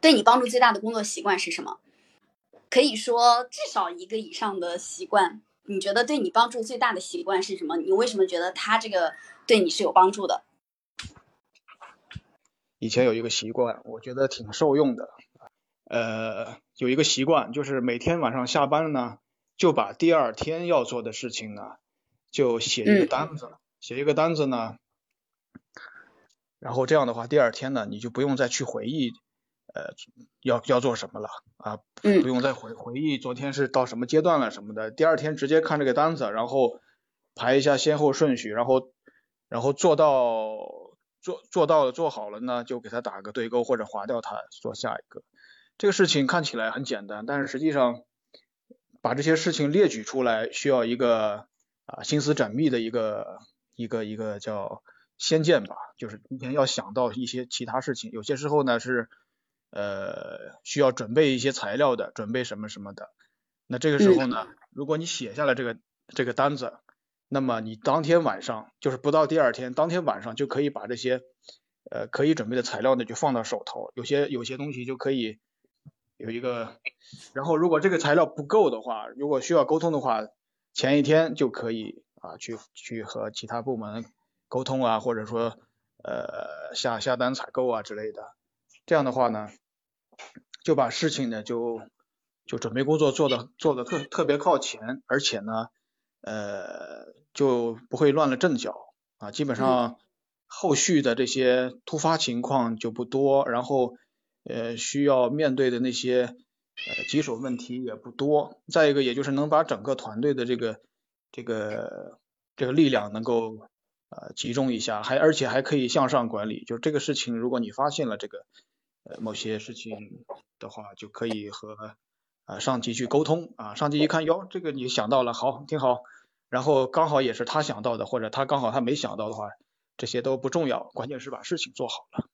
对你帮助最大的工作习惯是什么？可以说至少一个以上的习惯。你觉得对你帮助最大的习惯是什么？你为什么觉得他这个对你是有帮助的？以前有一个习惯，我觉得挺受用的。呃，有一个习惯就是每天晚上下班了呢，就把第二天要做的事情呢，就写一个单子，写一个单子呢，然后这样的话，第二天呢，你就不用再去回忆，呃，要要做什么了啊，不用再回回忆昨天是到什么阶段了什么的，第二天直接看这个单子，然后排一下先后顺序，然后然后做到。做做到了，做好了呢，就给他打个对勾或者划掉它，做下一个。这个事情看起来很简单，但是实际上把这些事情列举出来，需要一个啊心思缜密的一个一个一个叫先见吧，就是今天要想到一些其他事情。有些时候呢是呃需要准备一些材料的，准备什么什么的。那这个时候呢，如果你写下了这个这个单子。那么你当天晚上就是不到第二天，当天晚上就可以把这些呃可以准备的材料呢就放到手头，有些有些东西就可以有一个，然后如果这个材料不够的话，如果需要沟通的话，前一天就可以啊去去和其他部门沟通啊，或者说呃下下单采购啊之类的，这样的话呢就把事情呢就就准备工作做的做的特特别靠前，而且呢呃。就不会乱了阵脚啊，基本上后续的这些突发情况就不多，然后呃需要面对的那些呃棘手问题也不多。再一个，也就是能把整个团队的这个这个这个力量能够呃集中一下，还而且还可以向上管理。就这个事情，如果你发现了这个呃某些事情的话，就可以和啊上级去沟通啊，上级一看哟，这个你想到了，好，挺好。然后刚好也是他想到的，或者他刚好他没想到的话，这些都不重要，关键是把事情做好了。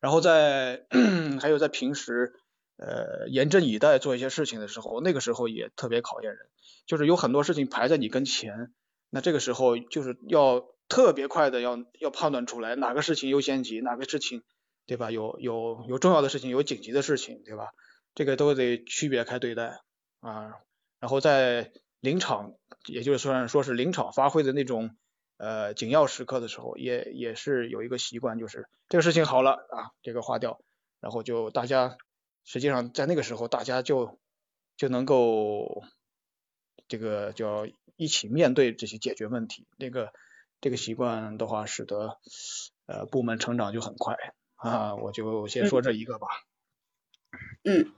然后在 还有在平时呃严阵以待做一些事情的时候，那个时候也特别考验人，就是有很多事情排在你跟前，那这个时候就是要特别快的要要判断出来哪个事情优先级，哪个事情对吧？有有有重要的事情，有紧急的事情对吧？这个都得区别开对待啊，然后在临场。也就是说，说是临场发挥的那种呃紧要时刻的时候，也也是有一个习惯，就是这个事情好了啊，这个划掉，然后就大家实际上在那个时候，大家就就能够这个叫一起面对这些解决问题。那个这个习惯的话，使得呃部门成长就很快啊。我就先说这一个吧。嗯，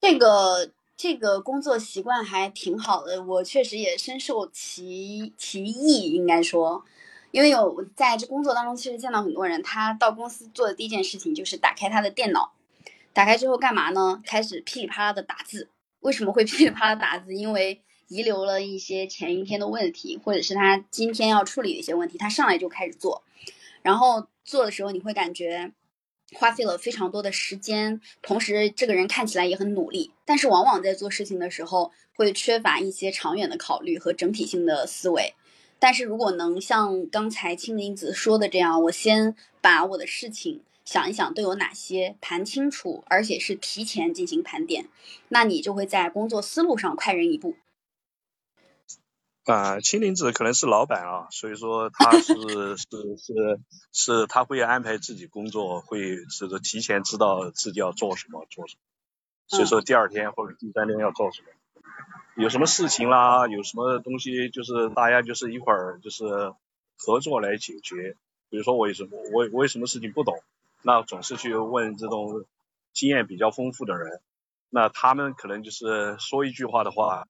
这个。这个工作习惯还挺好的，我确实也深受其其益，应该说，因为有在这工作当中，其实见到很多人，他到公司做的第一件事情就是打开他的电脑，打开之后干嘛呢？开始噼里啪啦的打字。为什么会噼里啪啦打字？因为遗留了一些前一天的问题，或者是他今天要处理的一些问题，他上来就开始做，然后做的时候你会感觉。花费了非常多的时间，同时这个人看起来也很努力，但是往往在做事情的时候会缺乏一些长远的考虑和整体性的思维。但是如果能像刚才青林子说的这样，我先把我的事情想一想都有哪些，盘清楚，而且是提前进行盘点，那你就会在工作思路上快人一步。啊，青林子可能是老板啊，所以说他是 是是是，他会安排自己工作，会这个提前知道自己要做什么做什么，所以说第二天或者第三天要做什么，有什么事情啦，有什么东西就是大家就是一会儿就是合作来解决，比如说我有什么我我有什么事情不懂，那总是去问这种经验比较丰富的人，那他们可能就是说一句话的话。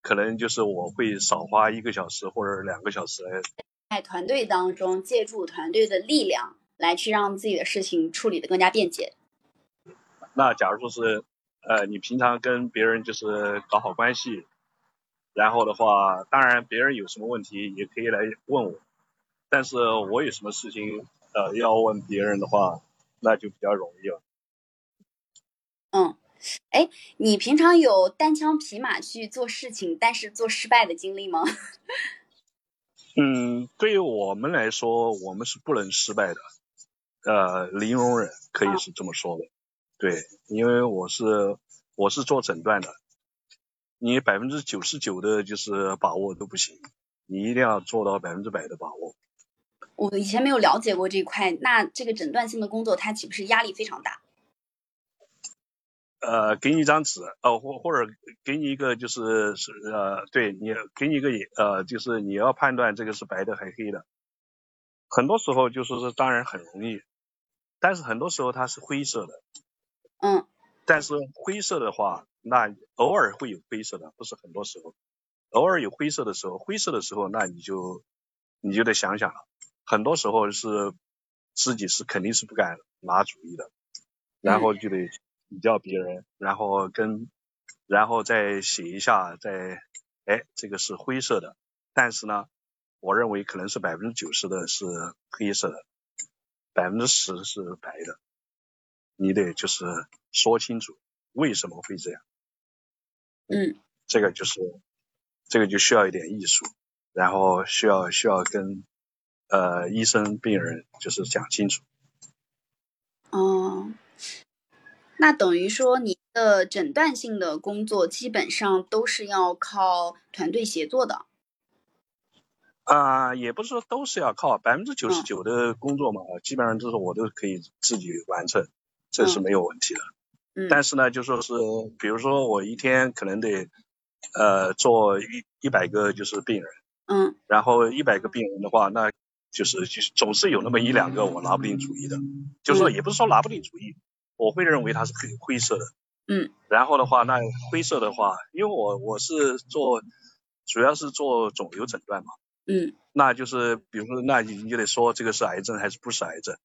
可能就是我会少花一个小时或者两个小时来，在团队当中借助团队的力量来去让自己的事情处理的更加便捷。那假如说是呃你平常跟别人就是搞好关系，然后的话，当然别人有什么问题也可以来问我，但是我有什么事情呃要问别人的话，那就比较容易了。嗯。哎，你平常有单枪匹马去做事情，但是做失败的经历吗？嗯，对于我们来说，我们是不能失败的，呃，零容忍可以是这么说的。对，因为我是我是做诊断的，你百分之九十九的就是把握都不行，你一定要做到百分之百的把握。我以前没有了解过这一块，那这个诊断性的工作，它岂不是压力非常大？呃，给你一张纸，呃，或或者给你一个就是是呃，对你给你一个呃，就是你要判断这个是白的还是黑的。很多时候就是说当然很容易，但是很多时候它是灰色的。嗯。但是灰色的话，那偶尔会有灰色的，不是很多时候。偶尔有灰色的时候，灰色的时候，那你就你就得想想了。很多时候是自己是肯定是不敢拿主意的，然后就得比较别人，然后跟然后再写一下，再哎这个是灰色的，但是呢，我认为可能是百分之九十的是黑色的，百分之十是白的，你得就是说清楚为什么会这样。嗯，这个就是这个就需要一点艺术，然后需要需要跟。呃，医生、病人就是讲清楚。哦，那等于说你的诊断性的工作基本上都是要靠团队协作的。啊，也不是说都是要靠，百分之九十九的工作嘛，基本上都是我都可以自己完成，这是没有问题的。嗯。但是呢，就说是，比如说我一天可能得呃做一一百个就是病人。嗯。然后一百个病人的话，那。就是就是总是有那么一两个我拿不定主意的，就是说也不是说拿不定主意，我会认为它是灰灰色的。嗯。然后的话，那灰色的话，因为我我是做主要是做肿瘤诊断嘛。嗯。那就是比如说，那你你就得说这个是癌症还是不是癌症，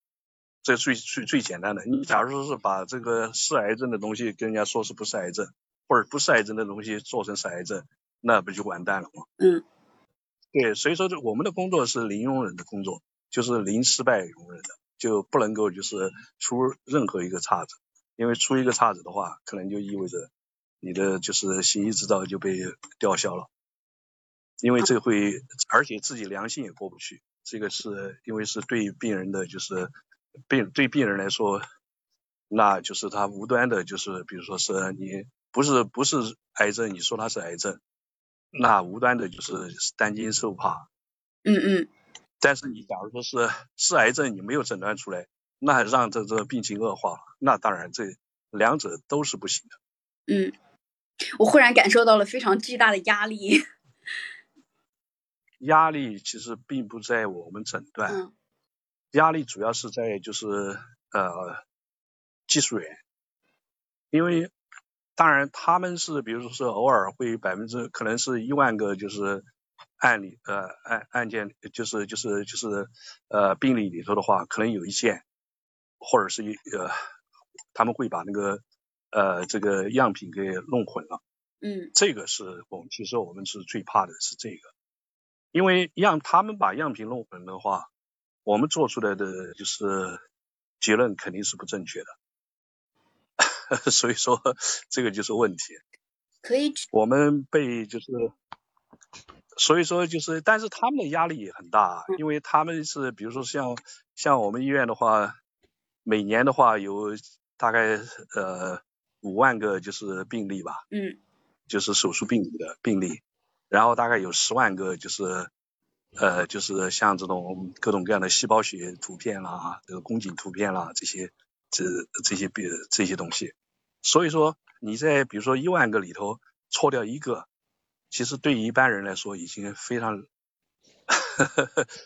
这最最最简单的。你假如说是把这个是癌症的东西跟人家说是不是癌症，或者不是癌症的东西做成是癌症，那不就完蛋了吗？嗯。对，所以说这我们的工作是零容忍的工作，就是零失败容忍的，就不能够就是出任何一个岔子，因为出一个岔子的话，可能就意味着你的就是行医执照就被吊销了，因为这会而且自己良心也过不去，这个是因为是对病人的就是病对病人来说，那就是他无端的就是比如说是你不是不是癌症，你说他是癌症。那无端的就是担惊受怕，嗯嗯，但是你假如说是是癌症，你没有诊断出来，那让这这病情恶化，那当然这两者都是不行的。嗯，我忽然感受到了非常巨大的压力。压力其实并不在我们诊断，压力主要是在就是呃技术员，因为。当然，他们是比如说是偶尔会百分之可能是一万个就是案例呃案案件就是就是就是呃病例里头的话，可能有一件或者是一呃他们会把那个呃这个样品给弄混了。嗯。这个是我们其实我们是最怕的是这个，因为让他们把样品弄混的话，我们做出来的就是结论肯定是不正确的。所以说这个就是问题，可以。我们被就是，所以说就是，但是他们的压力也很大，因为他们是比如说像像我们医院的话，每年的话有大概呃五万个就是病例吧，嗯，就是手术病例的病例，然后大概有十万个就是呃就是像这种各种各样的细胞学图片啦，这个宫颈图片啦这些这这些病这些东西。所以说你在比如说一万个里头错掉一个，其实对于一般人来说已经非常，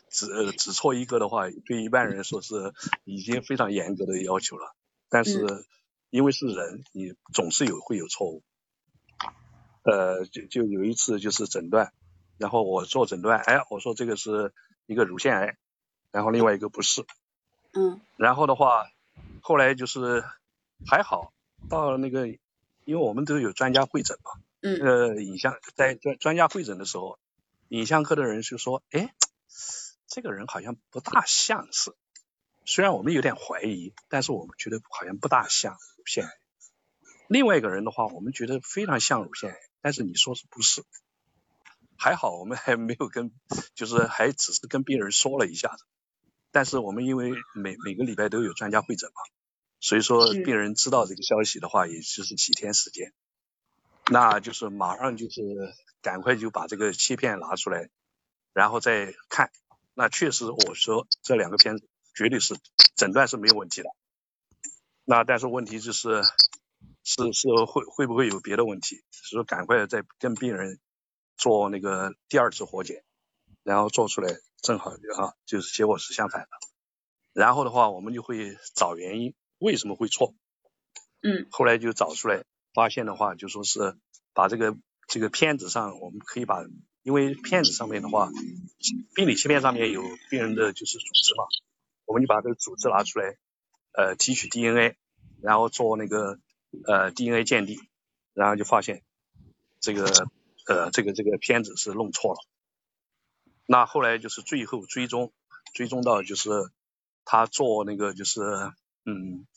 只只错一个的话，对一般人来说是已经非常严格的要求了。但是因为是人，你总是有会有错误。呃，就就有一次就是诊断，然后我做诊断，哎，我说这个是一个乳腺癌，然后另外一个不是。嗯。然后的话，后来就是还好。到那个，因为我们都有专家会诊嘛，嗯，呃，影像在专专家会诊的时候，影像科的人就说，哎，这个人好像不大像是，虽然我们有点怀疑，但是我们觉得好像不大像乳腺癌。另外一个人的话，我们觉得非常像乳腺癌，但是你说是不是？还好我们还没有跟，就是还只是跟病人说了一下子，但是我们因为每每个礼拜都有专家会诊嘛。所以说病人知道这个消息的话，也就是几天时间，那就是马上就是赶快就把这个切片拿出来，然后再看。那确实我说这两个片子绝对是诊断是没有问题的。那但是问题就是是是会会不会有别的问题？所以说赶快再跟病人做那个第二次活检，然后做出来正好啊就是结果是相反的。然后的话我们就会找原因。为什么会错？嗯，后来就找出来，发现的话就说是把这个这个片子上，我们可以把，因为片子上面的话，病理切片上面有病人的就是组织嘛，我们就把这个组织拿出来，呃，提取 DNA，然后做那个呃 DNA 鉴定，然后就发现这个呃这个这个片子是弄错了。那后来就是最后追踪，追踪到就是他做那个就是。嗯，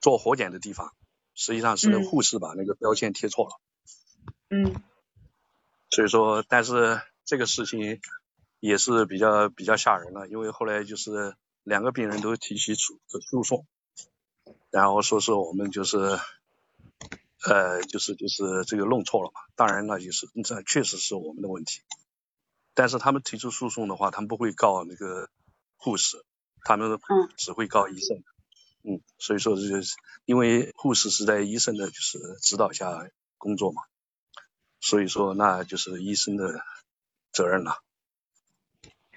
做活检的地方，实际上是护士把那个标签贴错了。嗯。所以说，但是这个事情也是比较比较吓人了，因为后来就是两个病人都提起诉诉讼，然后说是我们就是呃就是就是这个弄错了嘛。当然那就是这确实是我们的问题，但是他们提出诉讼的话，他们不会告那个护士，他们只会告医生。嗯，所以说这就是因为护士是在医生的就是指导下工作嘛，所以说那就是医生的责任了。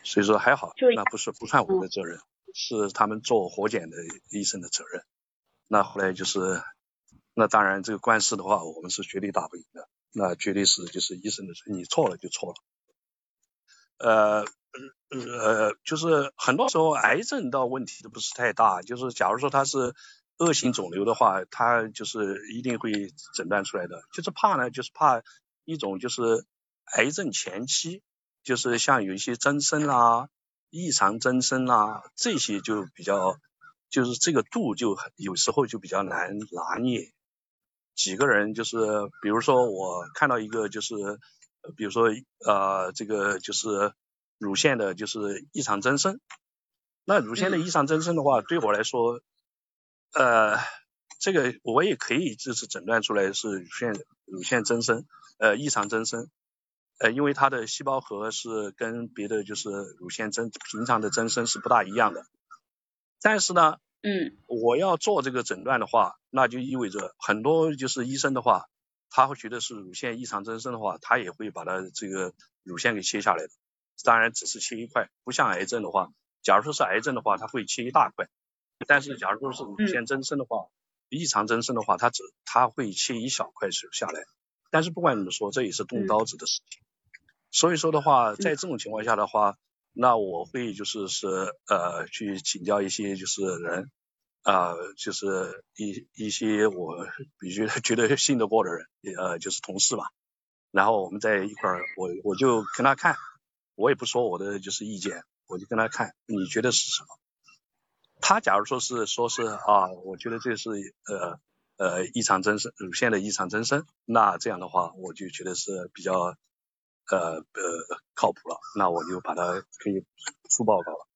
所以说还好，那不是不算我们的责任，是他们做活检的医生的责任。那后来就是，那当然这个官司的话，我们是绝对打不赢的，那绝对是就是医生的，你错了就错了。呃。呃，就是很多时候癌症倒问题都不是太大，就是假如说它是恶性肿瘤的话，它就是一定会诊断出来的。就是怕呢，就是怕一种就是癌症前期，就是像有一些增生啊、异常增生啊这些就比较，就是这个度就有时候就比较难拿捏。几个人就是，比如说我看到一个就是，比如说呃这个就是。乳腺的就是异常增生，那乳腺的异常增生的话，对我来说，呃，这个我也可以就是诊断出来是乳腺乳腺增生，呃，异常增生，呃，因为它的细胞核是跟别的就是乳腺增平常的增生是不大一样的，但是呢，嗯，我要做这个诊断的话，那就意味着很多就是医生的话，他会觉得是乳腺异常增生的话，他也会把它这个乳腺给切下来的。当然只是切一块，不像癌症的话，假如说是癌症的话，它会切一大块。但是假如说是乳腺增生的话，异常增生的话，它只它会切一小块下下来。但是不管怎么说，这也是动刀子的事情。所以说的话，在这种情况下的话，那我会就是是呃去请教一些就是人啊，就是一一些我比较觉得信得过的人，呃就是同事吧。然后我们在一块儿，我我就跟他看。我也不说我的就是意见，我就跟他看，你觉得是什么？他假如说是说是啊，我觉得这是呃呃异常增生，乳腺的异常增生，那这样的话我就觉得是比较呃呃靠谱了，那我就把它可以出报告了。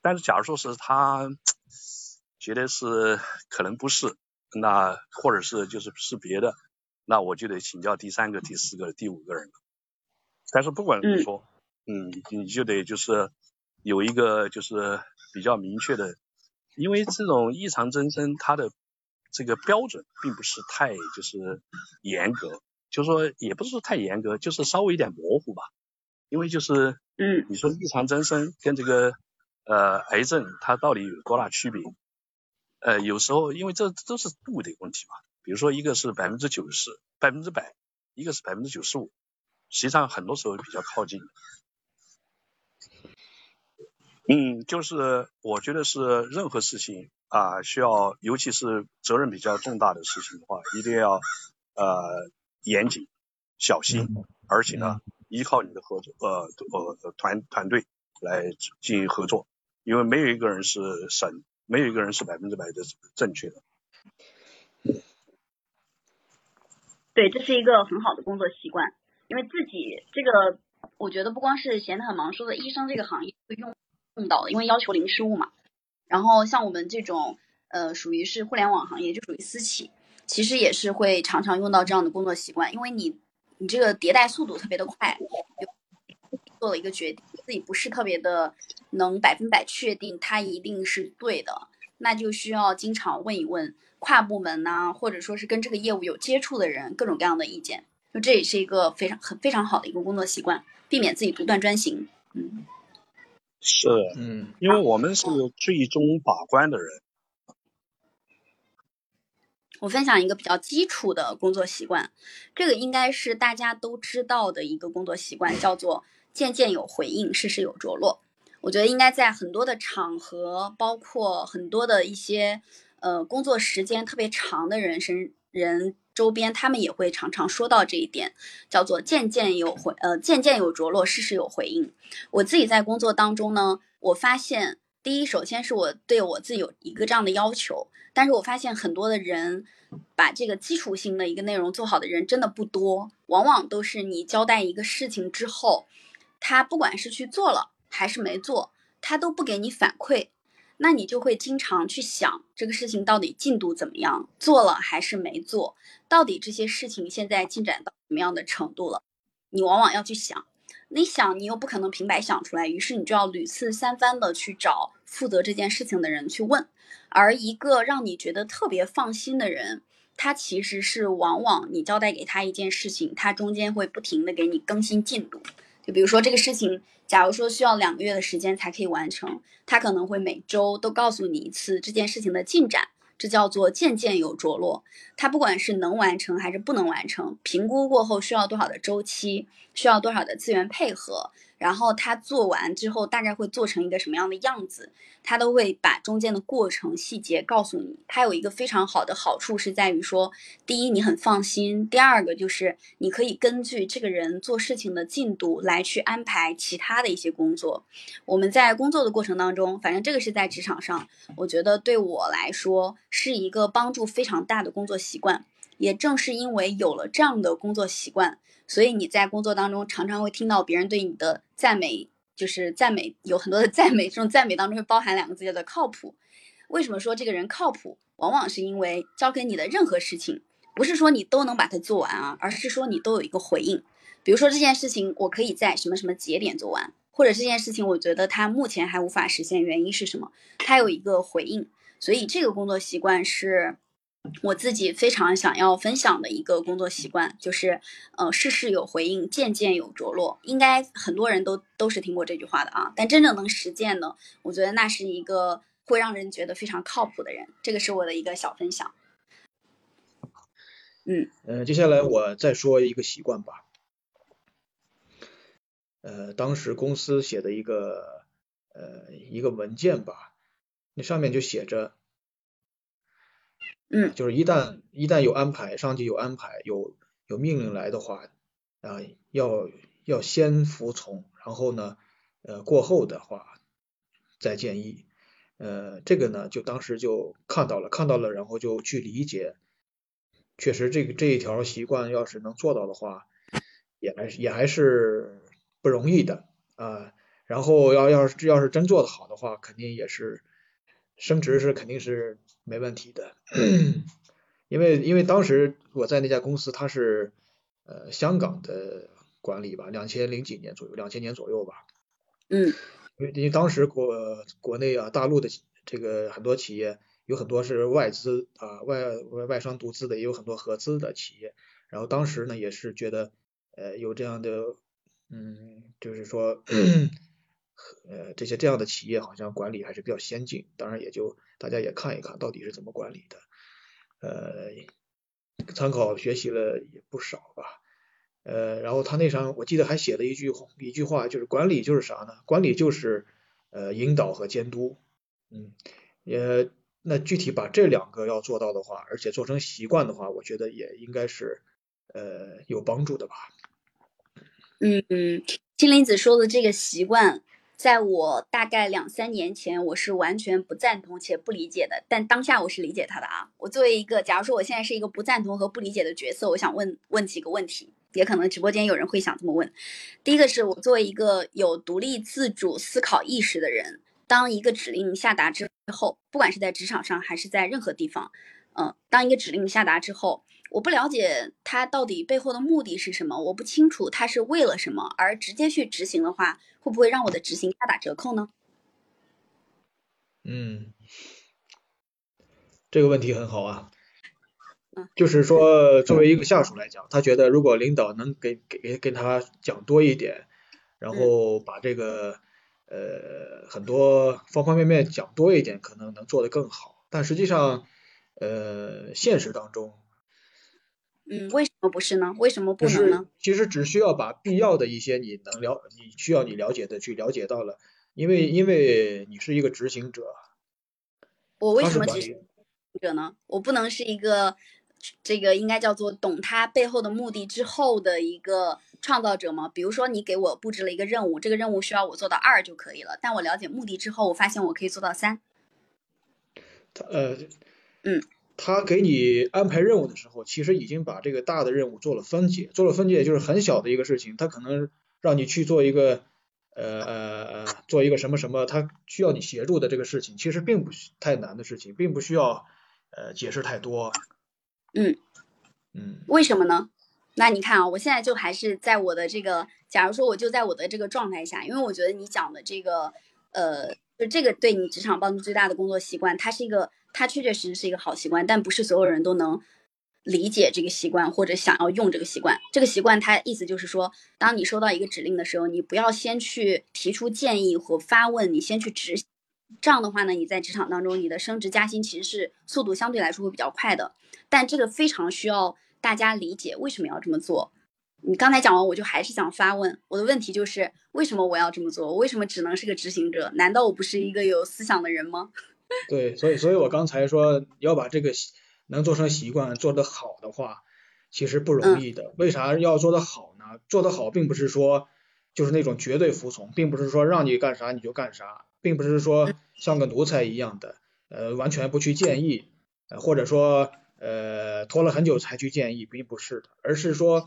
但是假如说是他觉得是可能不是，那或者是就是是别的，那我就得请教第三个、第四个、第五个人了。但是不管怎么说。嗯，你就得就是有一个就是比较明确的，因为这种异常增生它的这个标准并不是太就是严格，就是说也不是说太严格，就是稍微有点模糊吧。因为就是嗯，你说异常增生跟这个呃癌症它到底有多大区别？呃，有时候因为这都是度的问题嘛，比如说一个是百分之九十、百分之百，一个是百分之九十五，实际上很多时候比较靠近。嗯，就是我觉得是任何事情啊，需要尤其是责任比较重大的事情的话，一定要呃严谨、小心，而且呢，依靠你的合作呃呃团团队来进行合作，因为没有一个人是神，没有一个人是百分之百的正确的。对，这是一个很好的工作习惯，因为自己这个，我觉得不光是闲得很忙说的，医生这个行业会用。碰到的，因为要求零失误嘛。然后像我们这种呃，属于是互联网行业，就属于私企，其实也是会常常用到这样的工作习惯，因为你你这个迭代速度特别的快，做了一个决定，自己不是特别的能百分百确定它一定是对的，那就需要经常问一问跨部门呐、或者说是跟这个业务有接触的人各种各样的意见，就这也是一个非常很非常好的一个工作习惯，避免自己独断专行。嗯，是，嗯因为我们是最终把关的人。我分享一个比较基础的工作习惯，这个应该是大家都知道的一个工作习惯，叫做件件有回应，事事有着落。我觉得应该在很多的场合，包括很多的一些呃工作时间特别长的人身人周边，他们也会常常说到这一点，叫做件件有回呃件件有着落，事事有回应。我自己在工作当中呢，我发现第一，首先是我对我自己有一个这样的要求，但是我发现很多的人把这个基础性的一个内容做好的人真的不多，往往都是你交代一个事情之后，他不管是去做了还是没做，他都不给你反馈，那你就会经常去想这个事情到底进度怎么样，做了还是没做，到底这些事情现在进展到什么样的程度了，你往往要去想。你想，你又不可能平白想出来，于是你就要屡次三番的去找负责这件事情的人去问。而一个让你觉得特别放心的人，他其实是往往你交代给他一件事情，他中间会不停的给你更新进度。就比如说这个事情，假如说需要两个月的时间才可以完成，他可能会每周都告诉你一次这件事情的进展。这叫做渐渐有着落，他不管是能完成还是不能完成，评估过后需要多少的周期，需要多少的资源配合，然后他做完之后大概会做成一个什么样的样子，他都会把中间的过程细节告诉你。它有一个非常好的好处是在于说，第一你很放心，第二个就是你可以根据这个人做事情的进度来去安排其他的一些工作。我们在工作的过程当中，反正这个是在职场上，我觉得对我来说是一个帮助非常大的工作习惯。也正是因为有了这样的工作习惯，所以你在工作当中常常会听到别人对你的赞美，就是赞美有很多的赞美，这种赞美当中会包含两个字叫做靠谱。为什么说这个人靠谱？往往是因为交给你的任何事情，不是说你都能把它做完啊，而是说你都有一个回应。比如说这件事情，我可以在什么什么节点做完，或者这件事情我觉得它目前还无法实现，原因是什么？它有一个回应。所以这个工作习惯是我自己非常想要分享的一个工作习惯，就是呃事事有回应，件件有着落。应该很多人都都是听过这句话的啊，但真正能实践的，我觉得那是一个会让人觉得非常靠谱的人。这个是我的一个小分享。嗯，呃，接下来我再说一个习惯吧。呃，当时公司写的一个呃一个文件吧，那上面就写着，嗯，就是一旦一旦有安排，上级有安排，有有命令来的话，啊，要要先服从，然后呢，呃，过后的话再建议。呃，这个呢，就当时就看到了，看到了，然后就去理解。确实，这个这一条习惯要是能做到的话，也还是也还是不容易的啊。然后要要是要是真做得好的话，肯定也是升职是肯定是没问题的。因为因为当时我在那家公司，它是呃香港的管理吧，两千零几年左右，两千年左右吧。嗯，因为因为当时国国内啊，大陆的这个很多企业有很多是外资啊，外外外商独资的，也有很多合资的企业。然后当时呢，也是觉得呃有这样的嗯，就是说 呃这些这样的企业好像管理还是比较先进。当然也就大家也看一看到底是怎么管理的，呃，参考学习了也不少吧。呃，然后他那上我记得还写了一句一句话，就是管理就是啥呢？管理就是呃引导和监督，嗯，也那具体把这两个要做到的话，而且做成习惯的话，我觉得也应该是呃有帮助的吧。嗯嗯，青林子说的这个习惯，在我大概两三年前，我是完全不赞同且不理解的。但当下我是理解他的啊。我作为一个，假如说我现在是一个不赞同和不理解的角色，我想问问几个问题，也可能直播间有人会想这么问。第一个是我作为一个有独立自主思考意识的人，当一个指令下达之后，不管是在职场上还是在任何地方，嗯，当一个指令下达之后，我不了解他到底背后的目的是什么，我不清楚他是为了什么，而直接去执行的话，会不会让我的执行大打折扣呢？嗯，这个问题很好啊。就是说，作为一个下属来讲，他觉得如果领导能给给跟他讲多一点，然后把这个呃很多方方面面讲多一点，可能能做得更好。但实际上，呃，现实当中，嗯，为什么不是呢？为什么不能呢？其实只需要把必要的一些你能了，你需要你了解的去了解到了，因为因为你是一个执行者，我为什么执行者呢？我不能是一个。这个应该叫做懂他背后的目的之后的一个创造者吗？比如说，你给我布置了一个任务，这个任务需要我做到二就可以了。但我了解目的之后，我发现我可以做到三。他呃，嗯，他给你安排任务的时候，其实已经把这个大的任务做了分解，做了分解就是很小的一个事情，他可能让你去做一个呃呃呃做一个什么什么，他需要你协助的这个事情，其实并不太难的事情，并不需要呃解释太多。嗯嗯，为什么呢？那你看啊，我现在就还是在我的这个，假如说我就在我的这个状态下，因为我觉得你讲的这个，呃，就这个对你职场帮助最大的工作习惯，它是一个，它确确实实是一个好习惯，但不是所有人都能理解这个习惯或者想要用这个习惯。这个习惯它意思就是说，当你收到一个指令的时候，你不要先去提出建议或发问，你先去执行。这样的话呢，你在职场当中，你的升职加薪其实是速度相对来说会比较快的。但这个非常需要大家理解为什么要这么做。你刚才讲完，我就还是想发问，我的问题就是为什么我要这么做？我为什么只能是个执行者？难道我不是一个有思想的人吗？对，所以，所以我刚才说要把这个能做成习惯做得好的话，其实不容易的。为啥要做得好呢？做得好并不是说就是那种绝对服从，并不是说让你干啥你就干啥。并不是说像个奴才一样的，呃，完全不去建议，呃，或者说呃拖了很久才去建议，并不是的，而是说，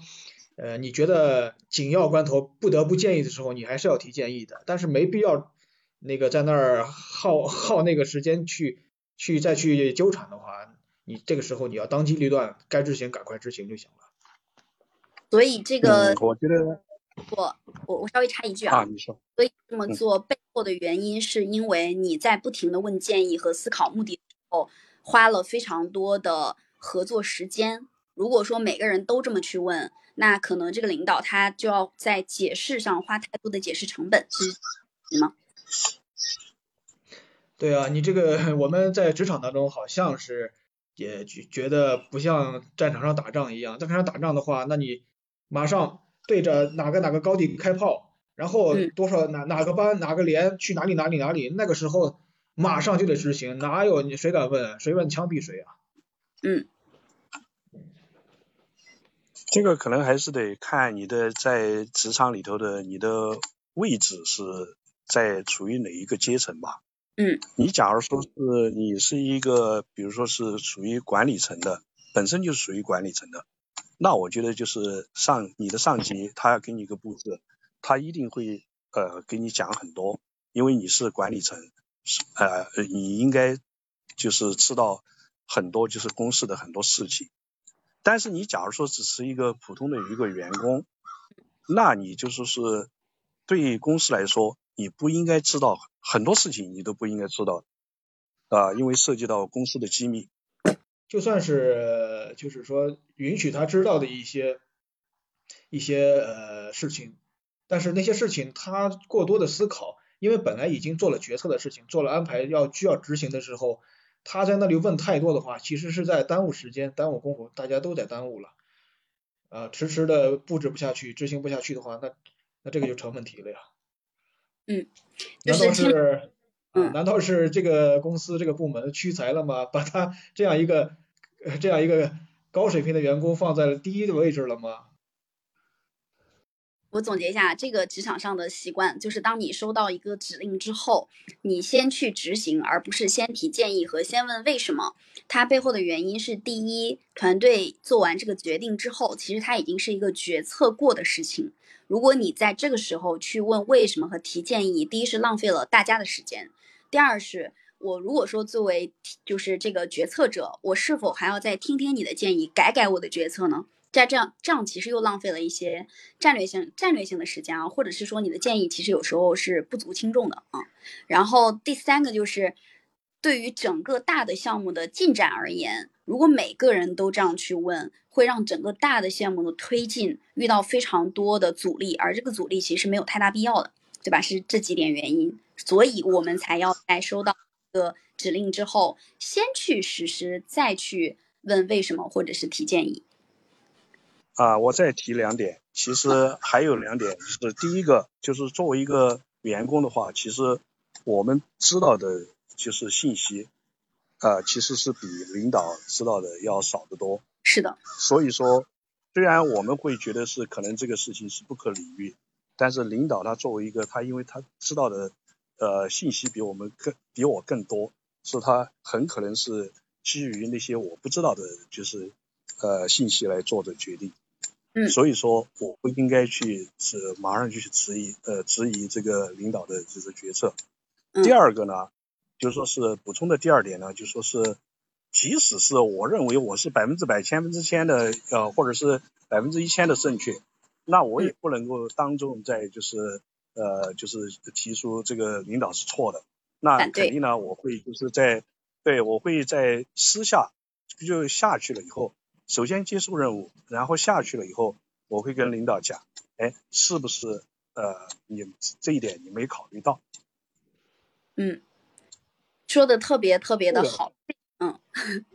呃，你觉得紧要关头不得不建议的时候，你还是要提建议的，但是没必要那个在那儿耗 耗那个时间去去再去纠缠的话，你这个时候你要当机立断，该执行赶快执行就行了。所以这个，我觉得。我我我稍微插一句啊，你说，所以这么做背后的原因是因为你在不停的问建议和思考目的的时候，花了非常多的合作时间。如果说每个人都这么去问，那可能这个领导他就要在解释上花太多的解释成本，是什么？对啊，你这个我们在职场当中好像是也觉觉得不像战场上打仗一样，战场上打仗的话，那你马上。对着哪个哪个高地开炮，然后多少哪哪个班哪个连去哪里哪里哪里，那个时候马上就得执行，哪有你谁敢问？谁问枪毙谁啊？嗯，这个可能还是得看你的在职场里头的你的位置是在处于哪一个阶层吧。嗯，你假如说是你是一个，比如说是属于管理层的，本身就是属于管理层的。那我觉得就是上你的上级，他要给你一个布置，他一定会呃给你讲很多，因为你是管理层，是呃你应该就是知道很多就是公司的很多事情。但是你假如说只是一个普通的一个员工，那你就是是对公司来说，你不应该知道很多事情，你都不应该知道啊，因为涉及到公司的机密。就算是就是说允许他知道的一些一些呃事情，但是那些事情他过多的思考，因为本来已经做了决策的事情，做了安排要需要执行的时候，他在那里问太多的话，其实是在耽误时间，耽误功夫，大家都在耽误了，啊，迟迟的布置不下去，执行不下去的话，那那这个就成问题了呀。嗯，难道是？难道是这个公司这个部门屈才了吗？把他这样一个这样一个高水平的员工放在了第一的位置了吗？我总结一下，这个职场上的习惯就是，当你收到一个指令之后，你先去执行，而不是先提建议和先问为什么。它背后的原因是：第一，团队做完这个决定之后，其实它已经是一个决策过的事情。如果你在这个时候去问为什么和提建议，第一是浪费了大家的时间。第二是我如果说作为就是这个决策者，我是否还要再听听你的建议，改改我的决策呢？在这样这样其实又浪费了一些战略性战略性的时间啊，或者是说你的建议其实有时候是不足轻重的啊。然后第三个就是对于整个大的项目的进展而言，如果每个人都这样去问，会让整个大的项目的推进遇到非常多的阻力，而这个阻力其实没有太大必要的，对吧？是这几点原因，所以我们才要在收到一个指令之后，先去实施，再去问为什么或者是提建议。啊，我再提两点，其实还有两点是第一个，就是作为一个员工的话，其实我们知道的就是信息，啊，其实是比领导知道的要少得多。是的。所以说，虽然我们会觉得是可能这个事情是不可理喻，但是领导他作为一个他，因为他知道的呃信息比我们更比我更多，是他很可能是基于那些我不知道的，就是呃信息来做的决定。所以说，我不应该去是马上就去质疑，呃，质疑这个领导的这个决策。第二个呢，就说是补充的第二点呢，就说是，即使是我认为我是百分之百、千分之千的，呃，或者是百分之一千的正确，那我也不能够当众在就是，呃，就是提出这个领导是错的。那肯定呢，我会就是在，对我会在私下就下去了以后。首先接受任务，然后下去了以后，我会跟领导讲，哎，是不是呃，你这一点你没考虑到？嗯，说的特别特别的好，嗯，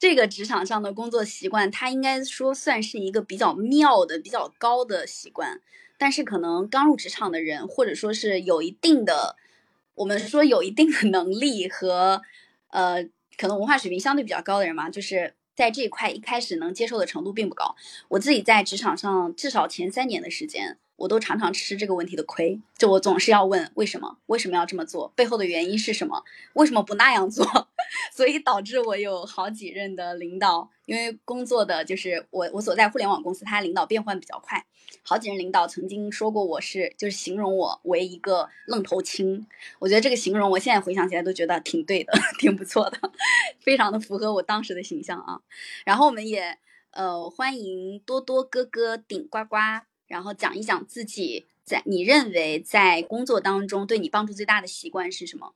这个职场上的工作习惯，它应该说算是一个比较妙的、比较高的习惯，但是可能刚入职场的人，或者说是有一定的，我们说有一定的能力和呃，可能文化水平相对比较高的人嘛，就是。在这一块一开始能接受的程度并不高，我自己在职场上至少前三年的时间。我都常常吃这个问题的亏，就我总是要问为什么，为什么要这么做，背后的原因是什么，为什么不那样做，所以导致我有好几任的领导，因为工作的就是我我所在互联网公司，他领导变换比较快，好几任领导曾经说过我是就是形容我为一个愣头青，我觉得这个形容我现在回想起来都觉得挺对的，挺不错的，非常的符合我当时的形象啊。然后我们也呃欢迎多多哥哥顶呱呱。然后讲一讲自己在你认为在工作当中对你帮助最大的习惯是什么？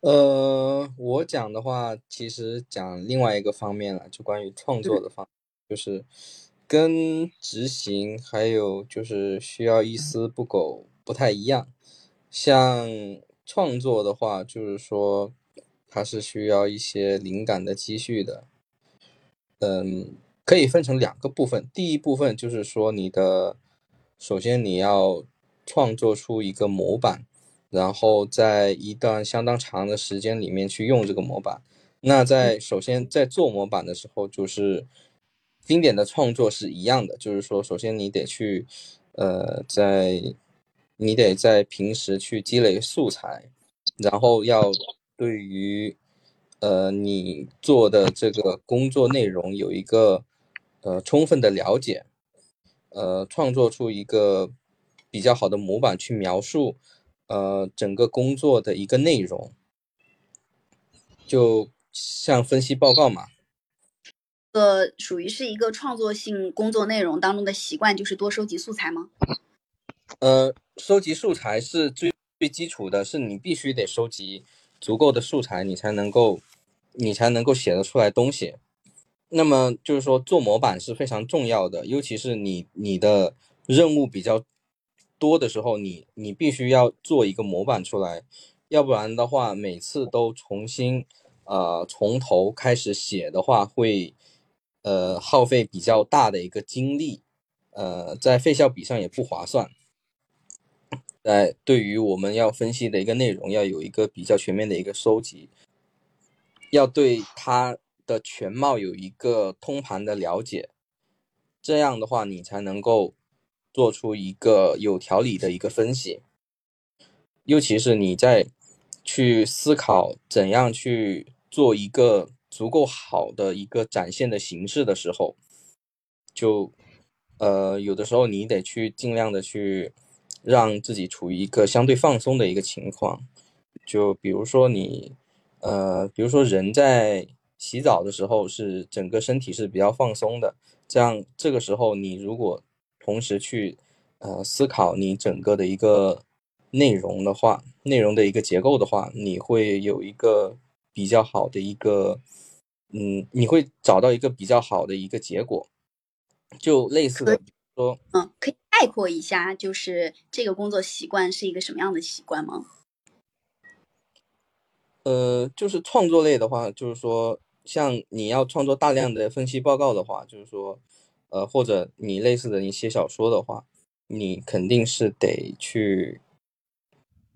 呃，我讲的话，其实讲另外一个方面了，就关于创作的方，就是跟执行还有就是需要一丝不苟不太一样。像创作的话，就是说它是需要一些灵感的积蓄的，嗯。可以分成两个部分，第一部分就是说你的，首先你要创作出一个模板，然后在一段相当长的时间里面去用这个模板。那在首先在做模板的时候，就是经典的创作是一样的，就是说首先你得去，呃，在你得在平时去积累素材，然后要对于，呃，你做的这个工作内容有一个。呃，充分的了解，呃，创作出一个比较好的模板去描述，呃，整个工作的一个内容，就像分析报告嘛。呃，属于是一个创作性工作内容当中的习惯，就是多收集素材吗？呃，收集素材是最最基础的，是你必须得收集足够的素材，你才能够，你才能够写得出来东西。那么就是说，做模板是非常重要的，尤其是你你的任务比较多的时候，你你必须要做一个模板出来，要不然的话，每次都重新呃从头开始写的话，会呃耗费比较大的一个精力，呃，在费效比上也不划算。在对于我们要分析的一个内容，要有一个比较全面的一个收集，要对它。的全貌有一个通盘的了解，这样的话你才能够做出一个有条理的一个分析。尤其是你在去思考怎样去做一个足够好的一个展现的形式的时候，就呃有的时候你得去尽量的去让自己处于一个相对放松的一个情况。就比如说你，呃，比如说人在洗澡的时候是整个身体是比较放松的，这样这个时候你如果同时去呃思考你整个的一个内容的话，内容的一个结构的话，你会有一个比较好的一个，嗯，你会找到一个比较好的一个结果，就类似的说，嗯，可以概括一下，就是这个工作习惯是一个什么样的习惯吗？呃，就是创作类的话，就是说，像你要创作大量的分析报告的话，就是说，呃，或者你类似的你写小说的话，你肯定是得去，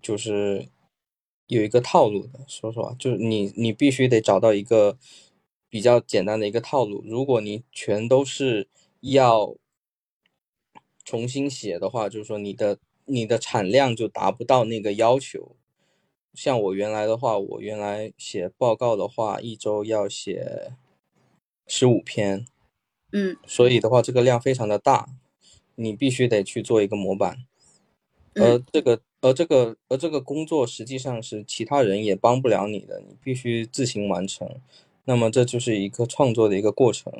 就是有一个套路的。说实话，就是你你必须得找到一个比较简单的一个套路。如果你全都是要重新写的话，就是说你的你的产量就达不到那个要求。像我原来的话，我原来写报告的话，一周要写十五篇，嗯，所以的话，这个量非常的大，你必须得去做一个模板，而这个，而这个，而这个工作实际上是其他人也帮不了你的，你必须自行完成。那么这就是一个创作的一个过程，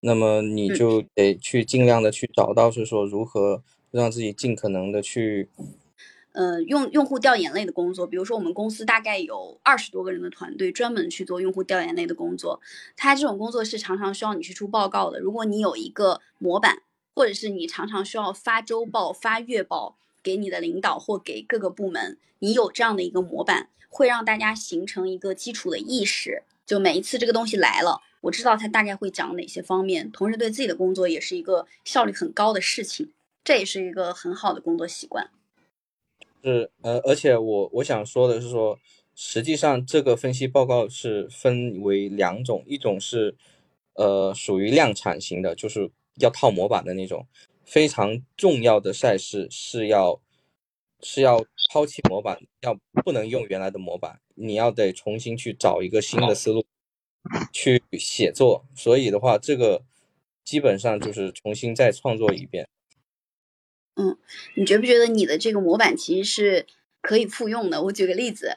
那么你就得去尽量的去找到，是说如何让自己尽可能的去。呃，用用户调研类的工作，比如说我们公司大概有二十多个人的团队，专门去做用户调研类的工作。他这种工作是常常需要你去出报告的。如果你有一个模板，或者是你常常需要发周报、发月报给你的领导或给各个部门，你有这样的一个模板，会让大家形成一个基础的意识。就每一次这个东西来了，我知道它大概会讲哪些方面，同时对自己的工作也是一个效率很高的事情。这也是一个很好的工作习惯。是，呃，而且我我想说的是说，实际上这个分析报告是分为两种，一种是，呃，属于量产型的，就是要套模板的那种，非常重要的赛事是要是要抛弃模板，要不能用原来的模板，你要得重新去找一个新的思路去写作，所以的话，这个基本上就是重新再创作一遍。嗯，你觉不觉得你的这个模板其实是可以复用的？我举个例子，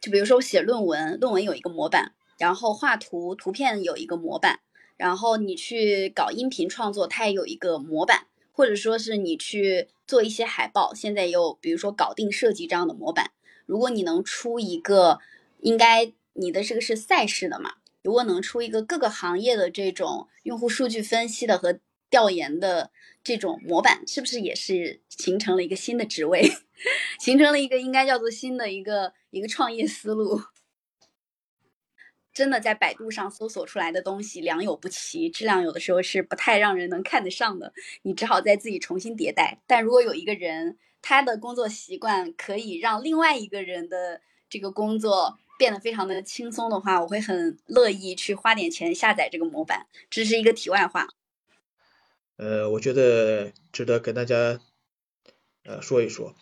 就比如说我写论文，论文有一个模板，然后画图图片有一个模板，然后你去搞音频创作，它也有一个模板，或者说是你去做一些海报，现在也有比如说搞定设计这样的模板。如果你能出一个，应该你的这个是赛事的嘛？如果能出一个各个行业的这种用户数据分析的和调研的。这种模板是不是也是形成了一个新的职位，形成了一个应该叫做新的一个一个创业思路？真的在百度上搜索出来的东西良莠不齐，质量有的时候是不太让人能看得上的，你只好再自己重新迭代。但如果有一个人，他的工作习惯可以让另外一个人的这个工作变得非常的轻松的话，我会很乐意去花点钱下载这个模板。这是一个题外话。呃，我觉得值得跟大家呃说一说。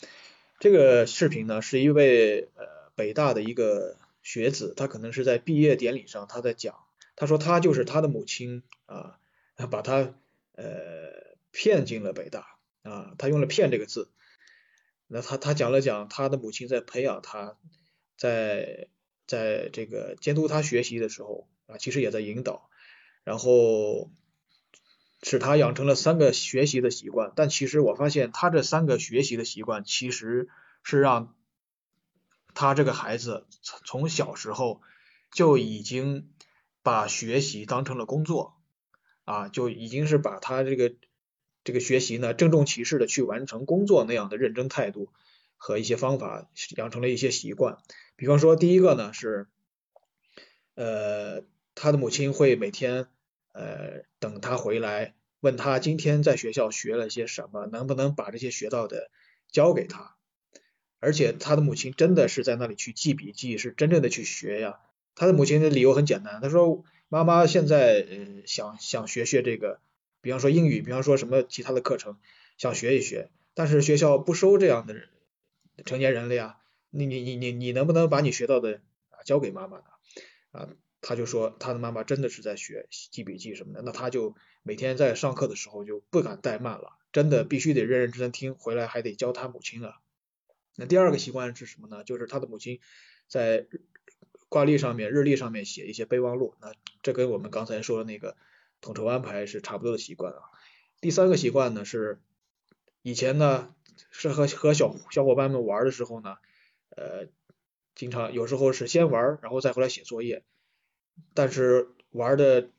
这个视频呢，是一位呃北大的一个学子，他可能是在毕业典礼上他在讲，他说他就是他的母亲啊，把他呃骗进了北大啊，他用了骗这个字。那他他讲了讲他的母亲在培养他，在在这个监督他学习的时候啊，其实也在引导，然后。使他养成了三个学习的习惯，但其实我发现他这三个学习的习惯，其实是让他这个孩子从小时候就已经把学习当成了工作啊，就已经是把他这个这个学习呢郑重其事的去完成工作那样的认真态度和一些方法，养成了一些习惯。比方说，第一个呢是，呃，他的母亲会每天。呃，等他回来，问他今天在学校学了些什么，能不能把这些学到的教给他？而且他的母亲真的是在那里去记笔记，是真正的去学呀。他的母亲的理由很简单，他说妈妈现在呃想想学学这个，比方说英语，比方说什么其他的课程，想学一学，但是学校不收这样的成年人了呀。你你你你你能不能把你学到的啊交给妈妈呢？啊？他就说他的妈妈真的是在学记笔记什么的，那他就每天在上课的时候就不敢怠慢了，真的必须得认认真真听，回来还得教他母亲啊。那第二个习惯是什么呢？就是他的母亲在挂历上面、日历上面写一些备忘录，那这跟我们刚才说的那个统筹安排是差不多的习惯啊。第三个习惯呢是以前呢是和和小小伙伴们玩的时候呢，呃，经常有时候是先玩，然后再回来写作业。但是玩的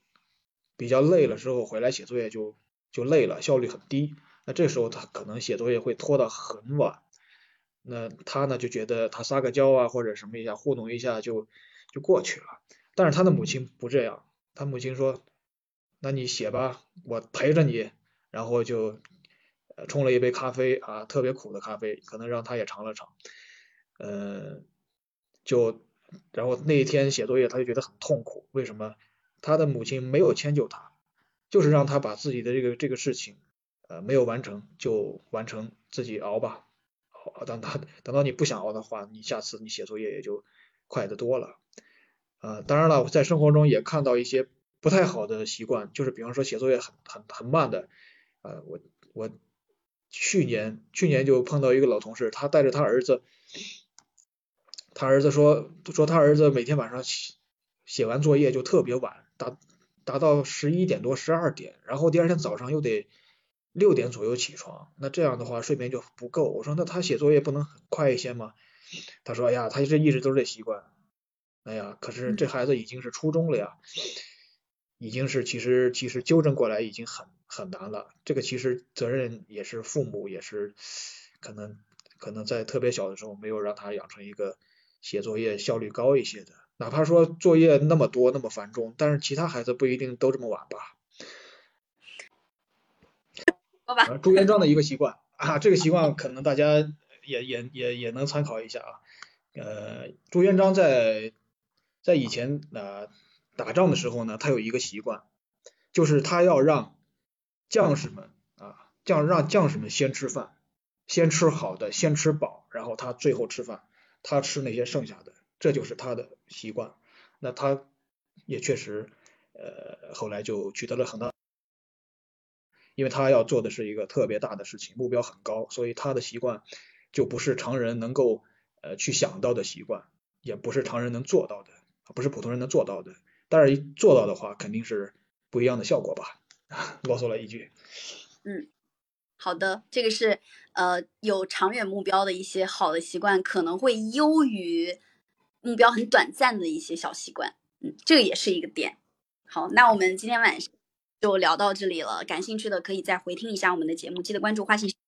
比较累了之后，回来写作业就就累了，效率很低。那这时候他可能写作业会拖到很晚。那他呢就觉得他撒个娇啊或者什么一下糊弄一下就就过去了。但是他的母亲不这样，他母亲说：“那你写吧，我陪着你。”然后就冲了一杯咖啡啊，特别苦的咖啡，可能让他也尝了尝。嗯，就。然后那一天写作业，他就觉得很痛苦。为什么？他的母亲没有迁就他，就是让他把自己的这个这个事情，呃，没有完成就完成，自己熬吧。好，等他等到你不想熬的话，你下次你写作业也就快得多了。呃，当然了，我在生活中也看到一些不太好的习惯，就是比方说写作业很很很慢的。呃，我我去年去年就碰到一个老同事，他带着他儿子。他儿子说说他儿子每天晚上写写完作业就特别晚，达达到十一点多十二点，然后第二天早上又得六点左右起床，那这样的话睡眠就不够。我说那他写作业不能快一些吗？他说哎呀，他这一直都是这习惯。哎呀，可是这孩子已经是初中了呀，已经是其实其实纠正过来已经很很难了。这个其实责任也是父母也是可能可能在特别小的时候没有让他养成一个。写作业效率高一些的，哪怕说作业那么多那么繁重，但是其他孩子不一定都这么晚吧。朱元璋的一个习惯啊，这个习惯可能大家也也也也能参考一下啊。呃，朱元璋在在以前呃打仗的时候呢，他有一个习惯，就是他要让将士们啊将让将士们先吃饭，先吃好的，先吃饱，然后他最后吃饭。他吃那些剩下的，这就是他的习惯。那他也确实，呃，后来就取得了很大，因为他要做的是一个特别大的事情，目标很高，所以他的习惯就不是常人能够呃去想到的习惯，也不是常人能做到的，不是普通人能做到的。但是做到的话，肯定是不一样的效果吧。啰嗦了一句。嗯。好的，这个是呃有长远目标的一些好的习惯，可能会优于目标很短暂的一些小习惯。嗯，这个也是一个点。好，那我们今天晚上就聊到这里了。感兴趣的可以再回听一下我们的节目，记得关注花信。